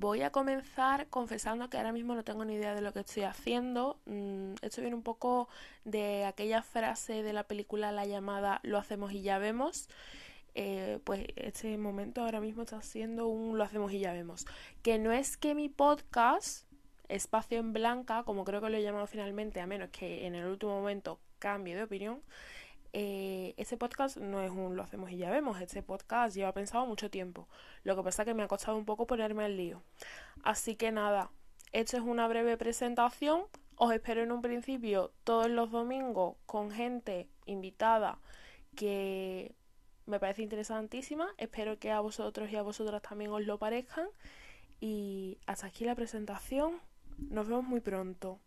Voy a comenzar confesando que ahora mismo no tengo ni idea de lo que estoy haciendo. Mm, esto viene un poco de aquella frase de la película La llamada Lo hacemos y ya vemos. Eh, pues este momento ahora mismo está siendo un Lo hacemos y ya vemos. Que no es que mi podcast, Espacio en Blanca, como creo que lo he llamado finalmente, a menos que en el último momento cambie de opinión, eh, ese podcast no es un lo hacemos y ya vemos, este podcast lleva pensado mucho tiempo. Lo que pasa es que me ha costado un poco ponerme al lío. Así que nada, esto es una breve presentación. Os espero en un principio todos los domingos con gente invitada que me parece interesantísima. Espero que a vosotros y a vosotras también os lo parezcan. Y hasta aquí la presentación. Nos vemos muy pronto.